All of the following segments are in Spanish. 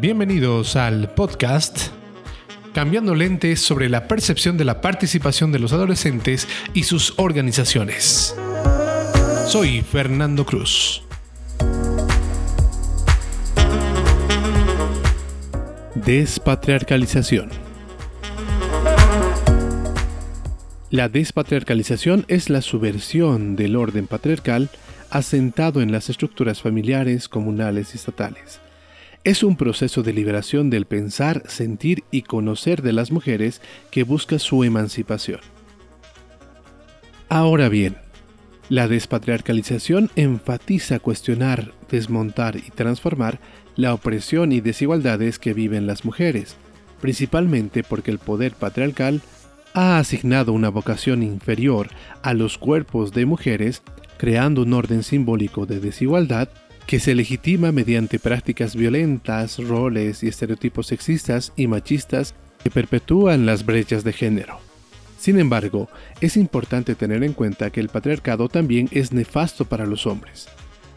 Bienvenidos al podcast Cambiando lentes sobre la percepción de la participación de los adolescentes y sus organizaciones. Soy Fernando Cruz. Despatriarcalización. La despatriarcalización es la subversión del orden patriarcal asentado en las estructuras familiares, comunales y estatales es un proceso de liberación del pensar, sentir y conocer de las mujeres que busca su emancipación. Ahora bien, la despatriarcalización enfatiza cuestionar, desmontar y transformar la opresión y desigualdades que viven las mujeres, principalmente porque el poder patriarcal ha asignado una vocación inferior a los cuerpos de mujeres, creando un orden simbólico de desigualdad que se legitima mediante prácticas violentas, roles y estereotipos sexistas y machistas que perpetúan las brechas de género. Sin embargo, es importante tener en cuenta que el patriarcado también es nefasto para los hombres,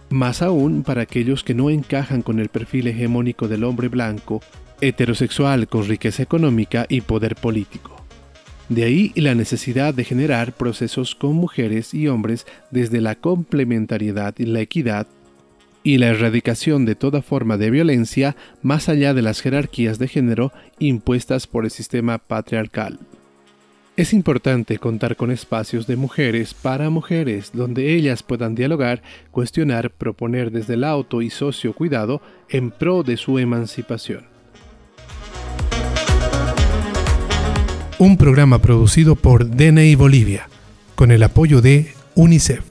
más aún para aquellos que no encajan con el perfil hegemónico del hombre blanco, heterosexual con riqueza económica y poder político. De ahí la necesidad de generar procesos con mujeres y hombres desde la complementariedad y la equidad y la erradicación de toda forma de violencia más allá de las jerarquías de género impuestas por el sistema patriarcal. Es importante contar con espacios de mujeres para mujeres donde ellas puedan dialogar, cuestionar, proponer desde el auto y socio cuidado en pro de su emancipación. Un programa producido por DNI Bolivia, con el apoyo de UNICEF.